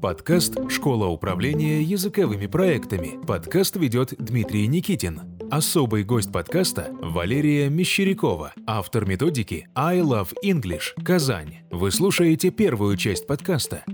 Подкаст «Школа управления языковыми проектами». Подкаст ведет Дмитрий Никитин. Особый гость подкаста – Валерия Мещерякова, автор методики «I Love English. Казань». Вы слушаете первую часть подкаста –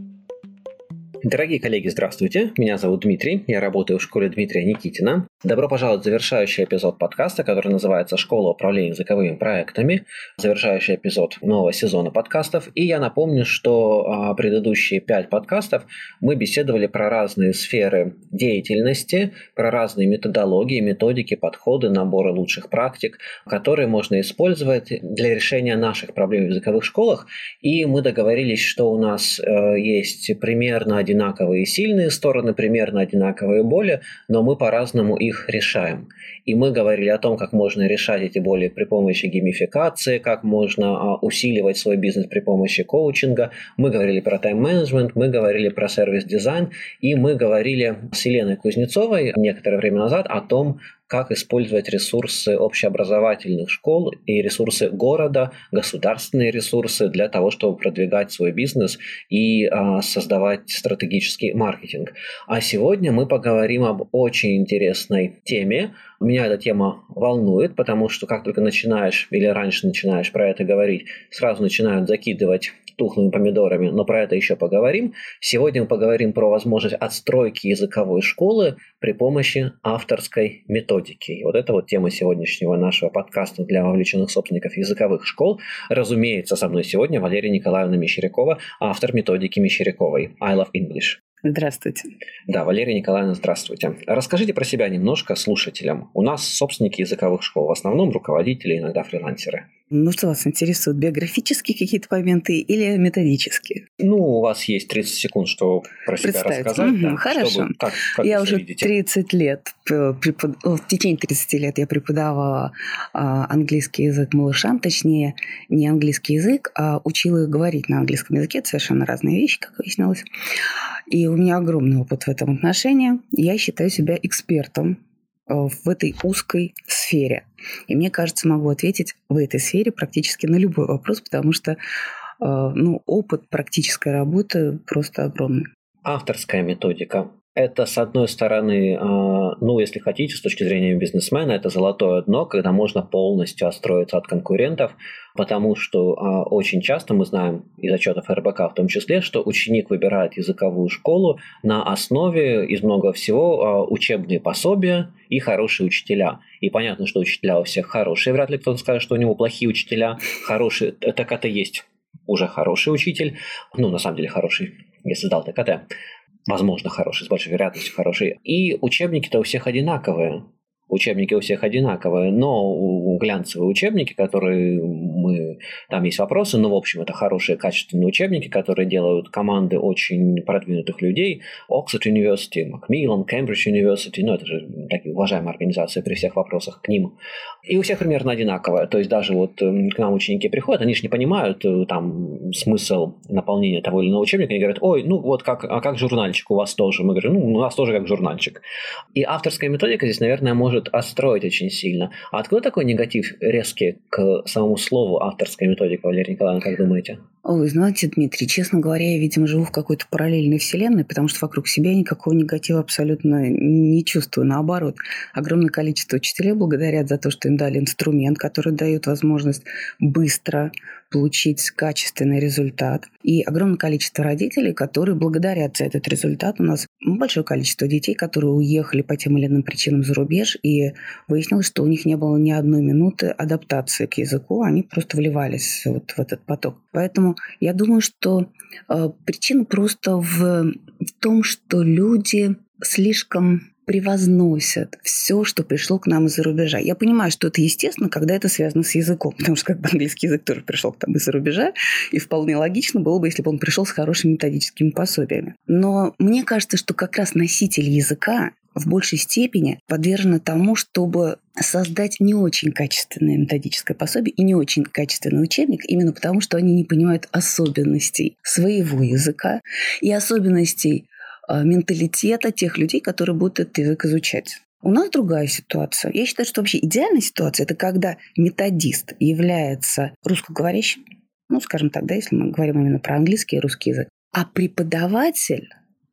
Дорогие коллеги, здравствуйте. Меня зовут Дмитрий. Я работаю в школе Дмитрия Никитина. Добро пожаловать в завершающий эпизод подкаста, который называется «Школа управления языковыми проектами». Завершающий эпизод нового сезона подкастов. И я напомню, что а, предыдущие пять подкастов мы беседовали про разные сферы деятельности, про разные методологии, методики, подходы, наборы лучших практик, которые можно использовать для решения наших проблем в языковых школах. И мы договорились, что у нас э, есть примерно один одинаковые сильные стороны, примерно одинаковые боли, но мы по-разному их решаем. И мы говорили о том, как можно решать эти боли при помощи геймификации, как можно а, усиливать свой бизнес при помощи коучинга. Мы говорили про тайм-менеджмент, мы говорили про сервис-дизайн, и мы говорили с Еленой Кузнецовой некоторое время назад о том, как использовать ресурсы общеобразовательных школ и ресурсы города, государственные ресурсы для того, чтобы продвигать свой бизнес и а, создавать стратегический маркетинг. А сегодня мы поговорим об очень интересной теме. Меня эта тема волнует, потому что как только начинаешь или раньше начинаешь про это говорить, сразу начинают закидывать тухлыми помидорами, но про это еще поговорим. Сегодня мы поговорим про возможность отстройки языковой школы при помощи авторской методики. И вот это вот тема сегодняшнего нашего подкаста для вовлеченных собственников языковых школ. Разумеется, со мной сегодня Валерия Николаевна Мещерякова, автор методики Мещеряковой I Love English. Здравствуйте. Да, Валерия Николаевна, здравствуйте. Расскажите про себя немножко слушателям. У нас собственники языковых школ, в основном руководители, иногда фрилансеры. Ну что вас интересуют, биографические какие-то моменты или методические? Ну, у вас есть 30 секунд, чтобы про себя рассказать. Угу, да, хорошо. Чтобы, как, как я уже видите? 30 лет, препод... в течение 30 лет я преподавала а, английский язык малышам, точнее, не английский язык, а учила их говорить на английском языке. Это совершенно разные вещи, как выяснилось. И у меня огромный опыт в этом отношении. Я считаю себя экспертом э, в этой узкой сфере. И мне кажется, могу ответить в этой сфере практически на любой вопрос, потому что э, ну, опыт практической работы просто огромный. Авторская методика это, с одной стороны, а, ну, если хотите, с точки зрения бизнесмена, это золотое дно, когда можно полностью отстроиться от конкурентов, потому что а, очень часто мы знаем из отчетов РБК в том числе, что ученик выбирает языковую школу на основе из много всего а, учебные пособия и хорошие учителя. И понятно, что учителя у всех хорошие, вряд ли кто-то скажет, что у него плохие учителя, хорошие, так это есть уже хороший учитель, ну, на самом деле хороший, если сдал ТКТ возможно, хороший, с большой вероятностью хороший. И учебники-то у всех одинаковые учебники у всех одинаковые, но глянцевые учебники, которые мы... Там есть вопросы, но, в общем, это хорошие, качественные учебники, которые делают команды очень продвинутых людей. Oxford University, Macmillan, Cambridge University, ну, это же такие уважаемые организации при всех вопросах к ним. И у всех примерно одинаковое. То есть даже вот эм, к нам ученики приходят, они же не понимают э, там смысл наполнения того или иного учебника, они говорят, ой, ну вот как, а как журнальчик у вас тоже? Мы говорим, ну, у нас тоже как журнальчик. И авторская методика здесь, наверное, может может отстроить очень сильно. А откуда такой негатив резкий к самому слову авторская методика, Валерия Николаевна, как думаете? Ой, знаете, Дмитрий, честно говоря, я, видимо, живу в какой-то параллельной вселенной, потому что вокруг себя никакого негатива абсолютно не чувствую. Наоборот, огромное количество учителей благодарят за то, что им дали инструмент, который дает возможность быстро получить качественный результат. И огромное количество родителей, которые благодарят за этот результат. У нас большое количество детей, которые уехали по тем или иным причинам за рубеж, и выяснилось, что у них не было ни одной минуты адаптации к языку, они просто вливались вот в этот поток. Поэтому я думаю, что э, причина просто в, в том, что люди слишком превозносят все, что пришло к нам из-за рубежа. Я понимаю, что это естественно, когда это связано с языком, потому что как бы английский язык тоже пришел к нам из-за рубежа, и вполне логично было бы, если бы он пришел с хорошими методическими пособиями. Но мне кажется, что как раз носитель языка в большей степени подвержена тому, чтобы создать не очень качественное методическое пособие и не очень качественный учебник, именно потому что они не понимают особенностей своего языка и особенностей менталитета тех людей, которые будут этот язык изучать. У нас другая ситуация. Я считаю, что вообще идеальная ситуация – это когда методист является русскоговорящим, ну, скажем так, да, если мы говорим именно про английский и русский язык, а преподаватель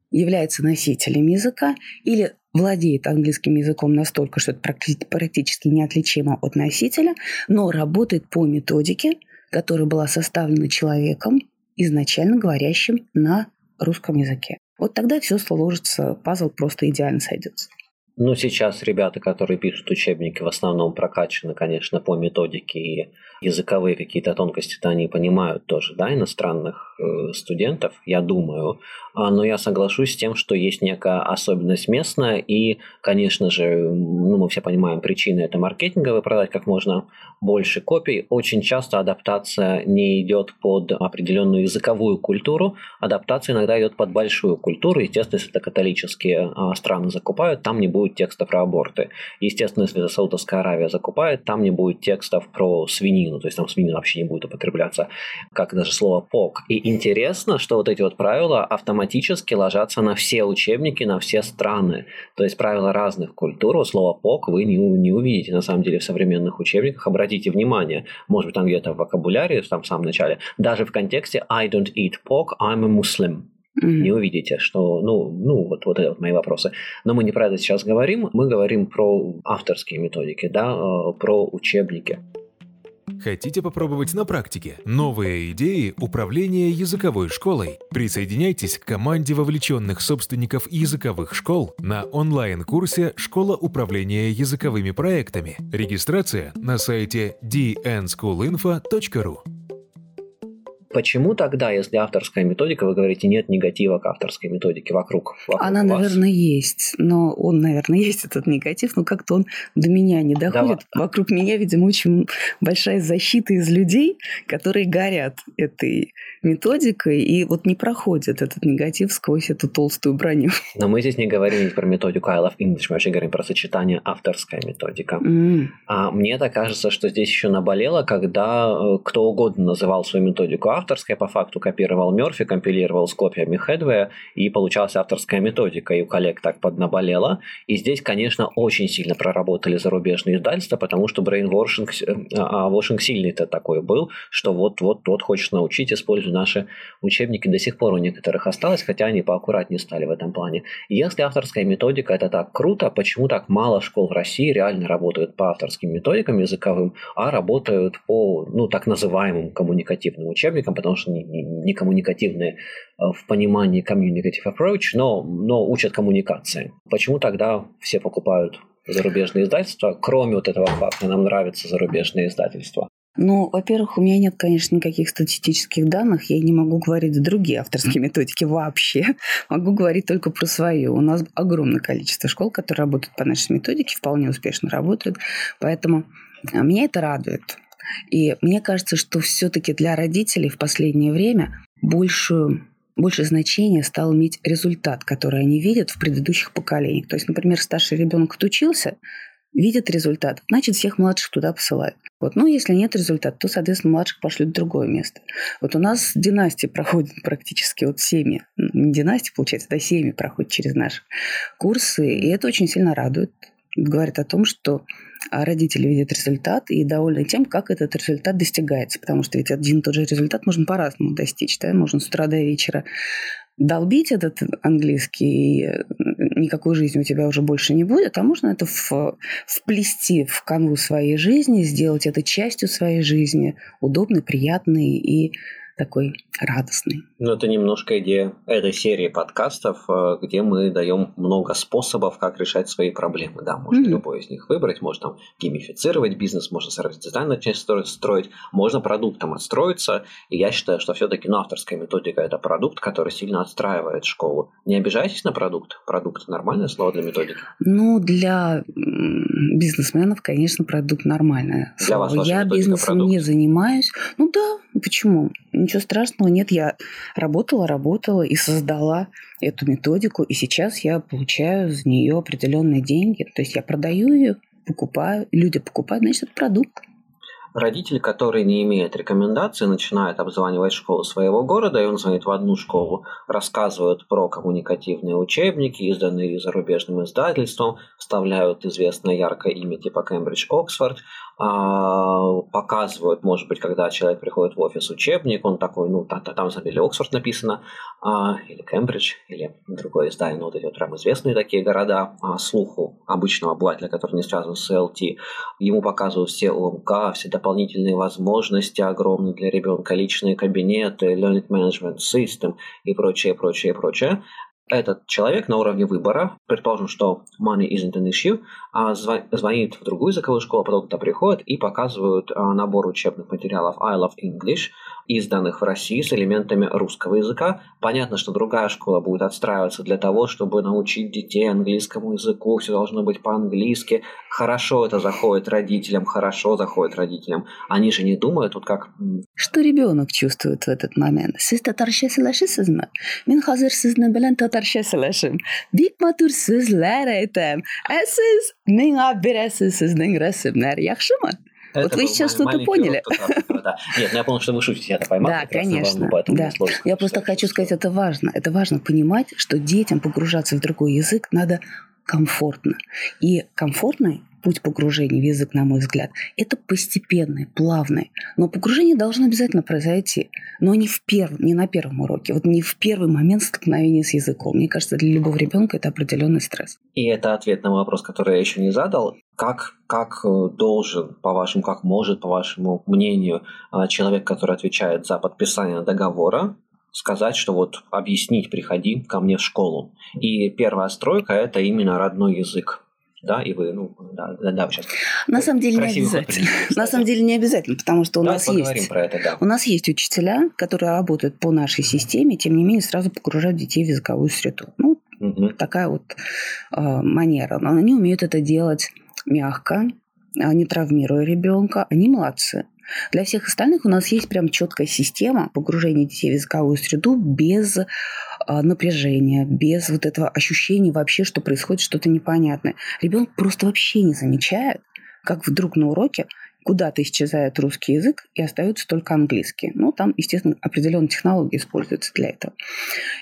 является носителем языка или владеет английским языком настолько, что это практически неотличимо от носителя, но работает по методике, которая была составлена человеком, изначально говорящим на русском языке. Вот тогда все сложится, пазл просто идеально сойдется. Ну, сейчас ребята, которые пишут учебники, в основном прокачаны, конечно, по методике и языковые какие-то тонкости-то они понимают тоже, да, иностранных э, студентов, я думаю. А, но я соглашусь с тем, что есть некая особенность местная, и, конечно же, ну, мы все понимаем, причины это маркетинговые, продать как можно больше копий. Очень часто адаптация не идет под определенную языковую культуру, адаптация иногда идет под большую культуру. Естественно, если это католические а, страны закупают, там не будет текста про аборты. Естественно, если это Саудовская Аравия закупает, там не будет текстов про свинину, то есть там свинина вообще не будет употребляться, как даже слово «пок». И интересно, что вот эти вот правила автоматически автоматически ложатся на все учебники, на все страны. То есть правила разных культур, слово «пок» вы не, не увидите на самом деле в современных учебниках. Обратите внимание, может быть, там где-то в вокабуляре, там в самом начале, даже в контексте «I don't eat pork, I'm a Muslim». Mm-hmm. Не увидите, что, ну, ну вот, вот это вот мои вопросы. Но мы не про это сейчас говорим, мы говорим про авторские методики, да, э, про учебники. Хотите попробовать на практике новые идеи управления языковой школой? Присоединяйтесь к команде вовлеченных собственников языковых школ на онлайн-курсе «Школа управления языковыми проектами». Регистрация на сайте dnschoolinfo.ru Почему тогда, если авторская методика, вы говорите, нет негатива к авторской методике вокруг? вокруг Она, вас? наверное, есть. Но он, наверное, есть этот негатив, но как-то он до меня не доходит. Да. Вокруг меня, видимо, очень большая защита из людей, которые горят этой методикой и вот не проходит этот негатив сквозь эту толстую броню. Но мы здесь не говорим про методику I Love English, мы вообще говорим про сочетание авторская методика. Mm. А мне так кажется, что здесь еще наболело, когда э, кто угодно называл свою методику авторской, по факту копировал Мерфи, компилировал с копиями Хедвея, и получалась авторская методика, и у коллег так поднаболело. И здесь, конечно, очень сильно проработали зарубежные издательства, потому что брейнвошинг э, а, а сильный-то такой был, что вот-вот-вот хочешь научить использовать наши учебники до сих пор у некоторых осталось, хотя они поаккуратнее стали в этом плане. Если авторская методика это так круто, почему так мало школ в России реально работают по авторским методикам языковым, а работают по ну, так называемым коммуникативным учебникам, потому что не, не, не коммуникативные э, в понимании communicative approach, но, но учат коммуникации. Почему тогда все покупают зарубежные издательства, кроме вот этого факта, нам нравятся зарубежные издательства. Ну, во-первых, у меня нет, конечно, никаких статистических данных. Я не могу говорить за другие авторские методики вообще. Могу говорить только про свою. У нас огромное количество школ, которые работают по нашей методике, вполне успешно работают. Поэтому а, меня это радует. И мне кажется, что все-таки для родителей в последнее время большую больше значения стал иметь результат, который они видят в предыдущих поколениях. То есть, например, старший ребенок отучился, видит результат, значит, всех младших туда посылают. Вот. Ну, если нет результата, то, соответственно, младших пошлют в другое место. Вот у нас династии проходят практически вот семьи. Не династии, получается, да, семьи проходят через наши курсы, и это очень сильно радует. Говорит о том, что родители видят результат и довольны тем, как этот результат достигается. Потому что ведь один и тот же результат можно по-разному достичь. Да? Можно с утра до вечера долбить этот английский, никакой жизни у тебя уже больше не будет, а можно это в, вплести в канву своей жизни, сделать это частью своей жизни, удобной, приятной и такой радостный. Ну, это немножко идея этой серии подкастов, э, где мы даем много способов, как решать свои проблемы. Да, можно mm-hmm. любой из них выбрать, можно там геймифицировать бизнес, можно сервис-дизайн начать строить, можно продуктом отстроиться. И я считаю, что все-таки ну, авторская методика – это продукт, который сильно отстраивает школу. Не обижайтесь на продукт. Продукт – нормальное слово для методики? Ну, для бизнесменов, конечно, продукт нормальное для Вас я бизнесом продукт. не занимаюсь. Ну да, почему? Ничего страшного нет. Я работала, работала и создала эту методику, и сейчас я получаю за нее определенные деньги. То есть я продаю ее, покупаю, люди покупают, значит, это продукт. Родитель, который не имеет рекомендаций, начинает обзванивать школу своего города, и он звонит в одну школу, рассказывают про коммуникативные учебники, изданные зарубежным издательством, вставляют известное яркое имя типа Кембридж Оксфорд, показывают, может быть, когда человек приходит в офис учебник, он такой, ну, там, там на самом деле Оксфорд написано, а, или Кембридж, или другое издание, ну, вот эти вот прям известные такие города, а, слуху обычного обывателя, который не связан с LT, ему показывают все ОМК, все дополнительные возможности огромные для ребенка, личные кабинеты, learning management system и прочее, прочее, прочее этот человек на уровне выбора, предположим, что money isn't an issue, а звонит в другую языковую школу, потом туда приходит и показывают а, набор учебных материалов I Love English, изданных в России с элементами русского языка. Понятно, что другая школа будет отстраиваться для того, чтобы научить детей английскому языку, все должно быть по-английски. Хорошо это заходит родителям, хорошо заходит родителям. Они же не думают, вот как... Что ребенок чувствует в этот момент? Siz tatarcha сөйләшәсезме? Мин хәзер сезне белән татарча сөйләшим. Бик матур сүзләр әйтәм. Ә сез миңа бирәсез сезнең рәсемнәр, яхшымы? Это вот вы сейчас что-то поняли. да. Нет, ну я понял, что вы шутите, я это поймал. Да, конечно. Да. Я просто хочу сказать, это важно. Это важно понимать, что детям погружаться в другой язык надо комфортно. И комфортный путь погружения в язык, на мой взгляд, это постепенный, плавный. Но погружение должно обязательно произойти. Но не, в перв... не на первом уроке, вот не в первый момент столкновения с языком. Мне кажется, для любого ребенка это определенный стресс. И это ответ на вопрос, который я еще не задал. Как, как э, должен, по вашему, как может, по вашему мнению, э, человек, который отвечает за подписание договора, сказать, что вот объяснить, приходи ко мне в школу. И первая стройка – это именно родной язык да, и вы, ну, да, да, да сейчас. На самом деле не обязательно. На самом деле не обязательно, потому что у нас есть, про это, да. у нас есть учителя, которые работают по нашей системе, тем не менее сразу погружают детей в языковую среду. Ну, угу. такая вот э, манера. Но они умеют это делать мягко, не травмируя ребенка. Они молодцы. Для всех остальных у нас есть прям четкая система погружения детей в языковую среду без а, напряжения, без вот этого ощущения вообще, что происходит что-то непонятное. Ребенок просто вообще не замечает, как вдруг на уроке куда-то исчезает русский язык и остается только английский. Ну, там, естественно, определенные технологии используются для этого.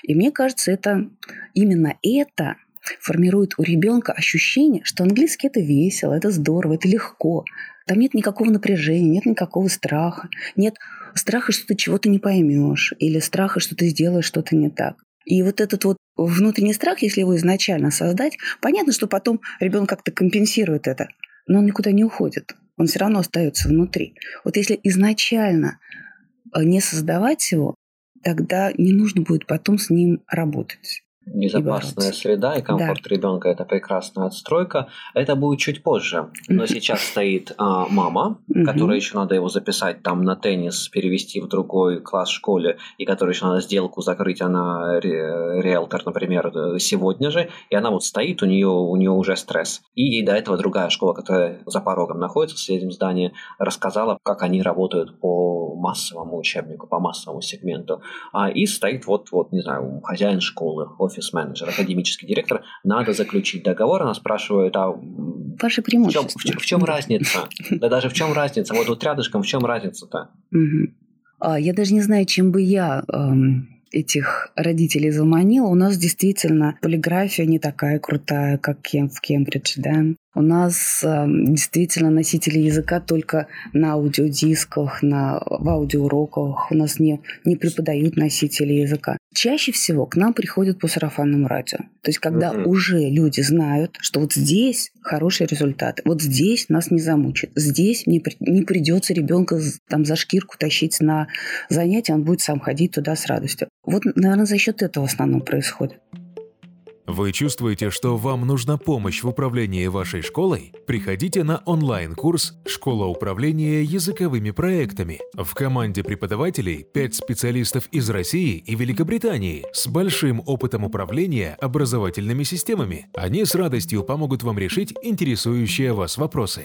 И мне кажется, это именно это формирует у ребенка ощущение, что английский это весело, это здорово, это легко. Там нет никакого напряжения, нет никакого страха, нет страха, что ты чего-то не поймешь, или страха, что ты сделаешь что-то не так. И вот этот вот внутренний страх, если его изначально создать, понятно, что потом ребенок как-то компенсирует это, но он никуда не уходит. Он все равно остается внутри. Вот если изначально э, не создавать его, тогда не нужно будет потом с ним работать безопасная среда и комфорт да. ребенка это прекрасная отстройка. Это будет чуть позже. Но сейчас стоит а, мама, которая еще надо его записать там на теннис, перевести в другой класс в школе, и которой еще надо сделку закрыть, она ре, риэлтор, например, сегодня же, и она вот стоит, у нее, у нее уже стресс. И ей до этого другая школа, которая за порогом находится в соседнем здании, рассказала, как они работают по массовому учебнику, по массовому сегменту. А, и стоит вот, вот, не знаю, хозяин школы, офис-менеджер, академический директор, надо заключить договор. Она спрашивает, а Ваши преимущества. В чем, в, в чем разница? Да даже в чем разница? Вот тут рядышком в чем разница-то? А, я даже не знаю, чем бы я этих родителей заманила. У нас действительно полиграфия не такая крутая, как в Кембридже, да. У нас э, действительно носители языка только на аудиодисках, на, в аудиоуроках. У нас не, не преподают носители языка. Чаще всего к нам приходят по сарафанному радио. То есть, когда mm-hmm. уже люди знают, что вот здесь хороший результат, вот здесь нас не замучит, здесь не, не придется ребенка там за шкирку тащить на занятия, он будет сам ходить туда с радостью. Вот, наверное, за счет этого в основном происходит. Вы чувствуете, что вам нужна помощь в управлении вашей школой? Приходите на онлайн-курс «Школа управления языковыми проектами». В команде преподавателей 5 специалистов из России и Великобритании с большим опытом управления образовательными системами. Они с радостью помогут вам решить интересующие вас вопросы.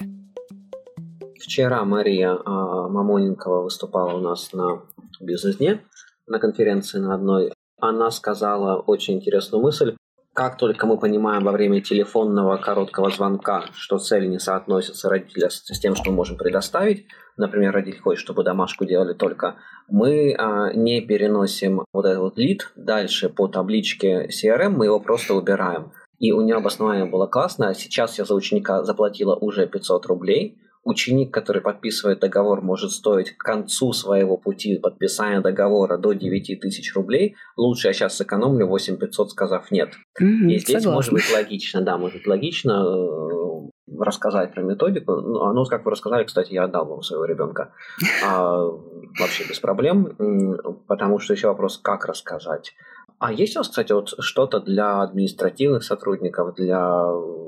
Вчера Мария а, Мамоненкова выступала у нас на бизнес-дне, на конференции на одной. Она сказала очень интересную мысль как только мы понимаем во время телефонного короткого звонка, что цель не соотносится родителя с тем, что мы можем предоставить, например, родитель хочет, чтобы домашку делали только, мы а, не переносим вот этот вот лид дальше по табличке CRM, мы его просто убираем. И у нее обоснование было классное. Сейчас я за ученика заплатила уже 500 рублей, ученик, который подписывает договор, может стоить к концу своего пути подписания договора до 9 тысяч рублей, лучше я сейчас сэкономлю 8 500, сказав нет. Мгм, И здесь согласна. может быть логично, да, может быть логично э, рассказать про методику. Ну, а, ну, как вы рассказали, кстати, я отдал вам своего ребенка. А, вообще без проблем, потому что еще вопрос, как рассказать. А есть у вас, кстати, вот что-то для административных сотрудников, для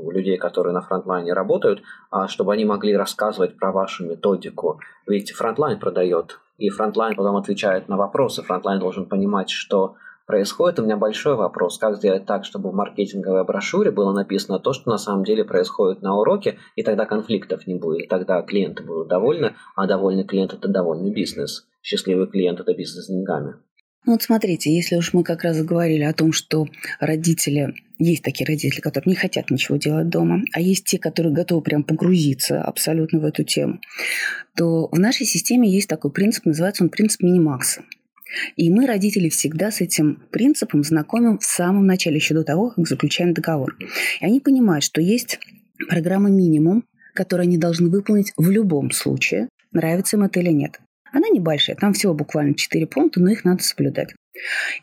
людей, которые на frontline е работают, а, чтобы они могли рассказывать про вашу методику? Ведь frontline продает, и frontline потом отвечает на вопросы. Frontline должен понимать, что происходит. У меня большой вопрос, как сделать так, чтобы в маркетинговой брошюре было написано то, что на самом деле происходит на уроке, и тогда конфликтов не будет, и тогда клиенты будут довольны, а довольный клиент – это довольный бизнес. Счастливый клиент – это бизнес с деньгами. Ну вот смотрите, если уж мы как раз говорили о том, что родители, есть такие родители, которые не хотят ничего делать дома, а есть те, которые готовы прям погрузиться абсолютно в эту тему, то в нашей системе есть такой принцип, называется он принцип минимакса. И мы, родители, всегда с этим принципом знакомим в самом начале, еще до того, как заключаем договор. И они понимают, что есть программа минимум, которую они должны выполнить в любом случае, нравится им это или нет. Она небольшая, там всего буквально 4 пункта, но их надо соблюдать.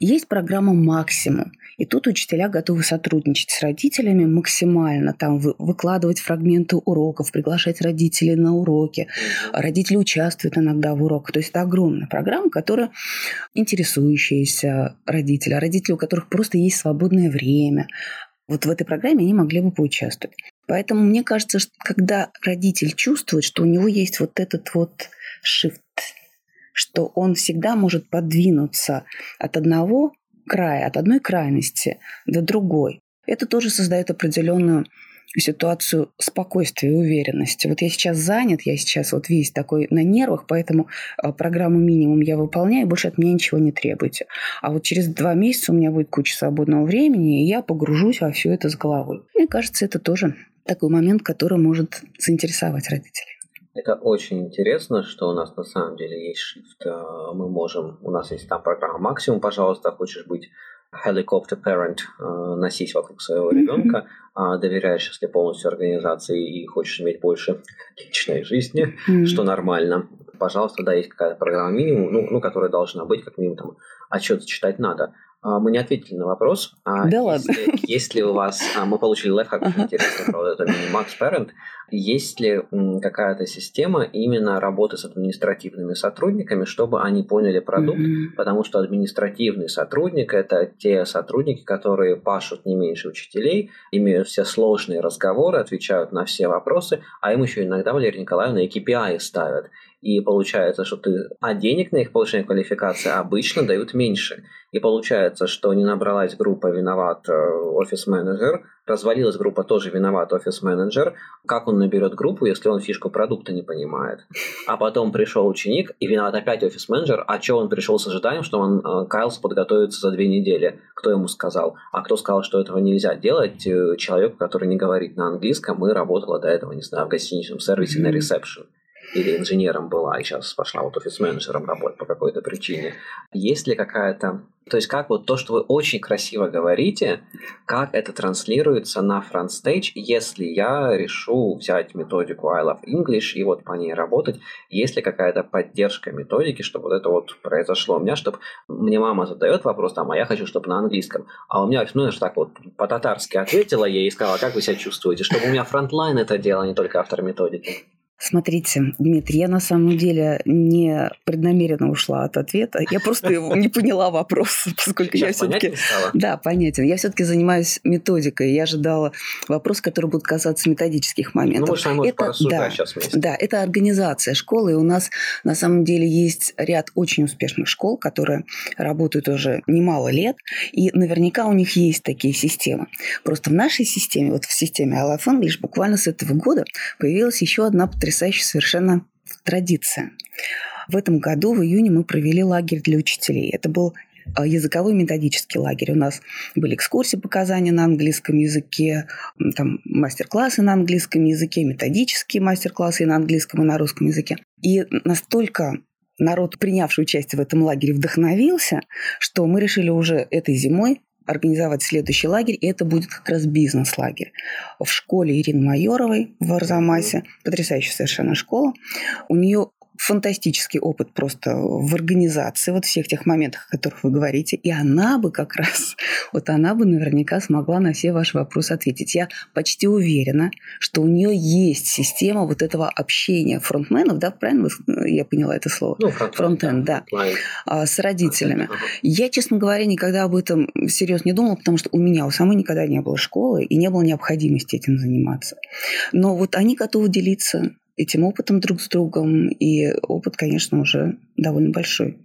Есть программа «Максимум», и тут учителя готовы сотрудничать с родителями максимально, там вы- выкладывать фрагменты уроков, приглашать родителей на уроки. Родители участвуют иногда в уроках. То есть это огромная программа, которая интересующиеся родители, а родители, у которых просто есть свободное время. Вот в этой программе они могли бы поучаствовать. Поэтому мне кажется, что когда родитель чувствует, что у него есть вот этот вот shift, что он всегда может подвинуться от одного края, от одной крайности до другой. Это тоже создает определенную ситуацию спокойствия и уверенности. Вот я сейчас занят, я сейчас вот весь такой на нервах, поэтому а, программу минимум я выполняю, больше от меня ничего не требуйте. А вот через два месяца у меня будет куча свободного времени, и я погружусь во все это с головой. Мне кажется, это тоже такой момент, который может заинтересовать родителей. Это очень интересно, что у нас на самом деле есть shift. э, Мы можем, у нас есть там программа максимум, пожалуйста, хочешь быть helicopter parent, э, носись вокруг своего ребенка, а доверяешь, если полностью организации и хочешь иметь больше личной жизни, что нормально. Пожалуйста, да, есть какая-то программа минимум, ну, ну, которая должна быть, как минимум, там, отчет читать надо. А, Мы не ответили на вопрос. А Да ладно. если, Есть ли у вас... а, Мы получили лайфхак, Ага. интересный про вот это Minimax Parent. Есть ли какая-то система именно работы с административными сотрудниками, чтобы они поняли продукт? Мгм. Потому что административный сотрудник – это те сотрудники, которые пашут не меньше учителей, имеют все сложные разговоры, отвечают на все вопросы, а им еще иногда, Валерия Николаевна, и KPI ставят. И получается, что ты... А денег на их повышение квалификации обычно дают меньше. И получается, что не набралась группа «Виноват э, офис-менеджер», развалилась группа «Тоже виноват офис-менеджер». Как он наберет группу, если он фишку продукта не понимает? А потом пришел ученик, и виноват опять офис-менеджер. А что он пришел с ожиданием, что он э, каялся подготовиться за две недели? Кто ему сказал? А кто сказал, что этого нельзя делать? Человеку, который не говорит на английском и работала до этого, не знаю, в гостиничном сервисе на ресепшн или инженером была, и сейчас пошла вот офис-менеджером работать по какой-то причине. Есть ли какая-то... То есть как вот то, что вы очень красиво говорите, как это транслируется на frontstage, если я решу взять методику I Love English и вот по ней работать, есть ли какая-то поддержка методики, чтобы вот это вот произошло у меня, чтобы мне мама задает вопрос там, а я хочу, чтобы на английском, а у меня офис-менеджер так вот по-татарски ответила ей и сказала, как вы себя чувствуете, чтобы у меня frontline это делал, а не только автор методики. Смотрите, Дмитрий, я на самом деле не преднамеренно ушла от ответа. Я просто его не поняла вопрос, поскольку я все-таки... Да, понятен. Я все-таки занимаюсь методикой. Я ожидала вопрос, который будет касаться методических моментов. Это- да. сейчас вместе. Да, это организация школы, и у нас на самом деле есть ряд очень успешных школ, которые работают уже немало лет, и наверняка у них есть такие системы. Просто в нашей системе, вот в системе Love English, буквально с этого года появилась еще одна потрясающая совершенно традиция. В этом году, в июне, мы провели лагерь для учителей. Это был а, языковой методический лагерь. У нас были экскурсии, показания на английском языке, там мастер-классы на английском языке, методические мастер-классы и на английском, и на русском языке. И настолько народ, принявший участие в этом лагере, вдохновился, что мы решили уже этой зимой организовать следующий лагерь, и это будет как раз бизнес-лагерь. В школе Ирины Майоровой в Арзамасе, потрясающая совершенно школа, у нее фантастический опыт просто в организации вот всех тех моментах, о которых вы говорите. И она бы как раз, вот она бы наверняка смогла на все ваши вопросы ответить. Я почти уверена, что у нее есть система вот этого общения фронтменов, да, правильно я поняла это слово? Ну, фронтмен, да, да, с родителями. Я, честно говоря, никогда об этом всерьез не думала, потому что у меня у самой никогда не было школы и не было необходимости этим заниматься. Но вот они готовы делиться этим опытом друг с другом, и опыт, конечно, уже довольно большой.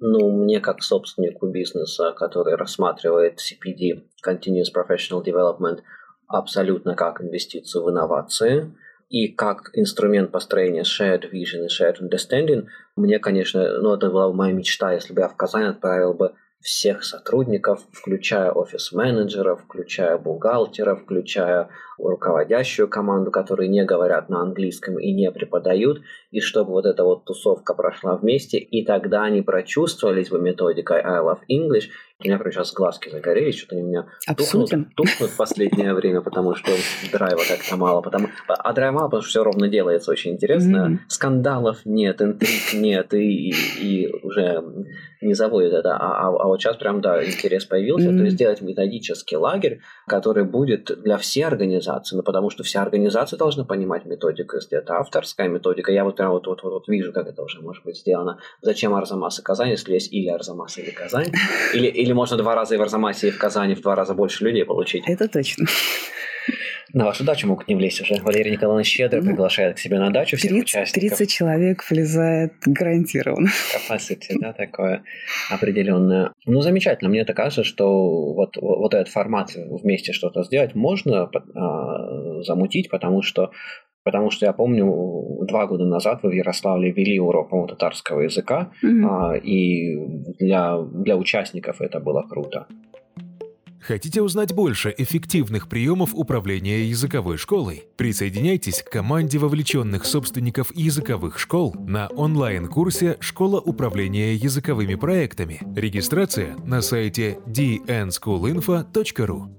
Ну, мне как собственнику бизнеса, который рассматривает CPD, Continuous Professional Development, абсолютно как инвестицию в инновации и как инструмент построения shared vision и shared understanding, мне, конечно, ну, это была бы моя мечта, если бы я в Казань отправил бы всех сотрудников, включая офис-менеджеров, включая бухгалтеров, включая руководящую команду, которые не говорят на английском и не преподают, и чтобы вот эта вот тусовка прошла вместе, и тогда они прочувствовались бы методикой I Love English, у меня прям сейчас глазки загорелись, что-то они у меня тухнут, тухнут в последнее время, потому что драйва как-то мало. Потому... А драйва мало, потому что все ровно делается очень интересно. Mm-hmm. Скандалов нет, интриг нет, и, и, и уже не заводит это. А, а, а вот сейчас прям, да, интерес появился. Mm-hmm. То есть сделать методический лагерь, который будет для всей организации, ну, потому что вся организация должна понимать методику, если это авторская методика. Я вот прям вот, вот, вот, вот вижу, как это уже может быть сделано. Зачем Арзамас и Казань, если есть или Арзамас, или Казань, или или можно два раза и в Арзамасе, и в Казани в два раза больше людей получить. Это точно. На вашу дачу могут не влезть уже. Валерий Николаевна щедро ну, приглашает к себе на дачу всех 30, участников. 30 человек влезает гарантированно. Capacity, да, такое определенное. Ну, замечательно. Мне это кажется, что вот, вот этот формат вместе что-то сделать можно а, замутить, потому что Потому что я помню, два года назад вы в Ярославле вели урок, по татарского языка, mm-hmm. а, и для, для участников это было круто. Хотите узнать больше эффективных приемов управления языковой школой? Присоединяйтесь к команде вовлеченных собственников языковых школ на онлайн-курсе «Школа управления языковыми проектами». Регистрация на сайте dnschoolinfo.ru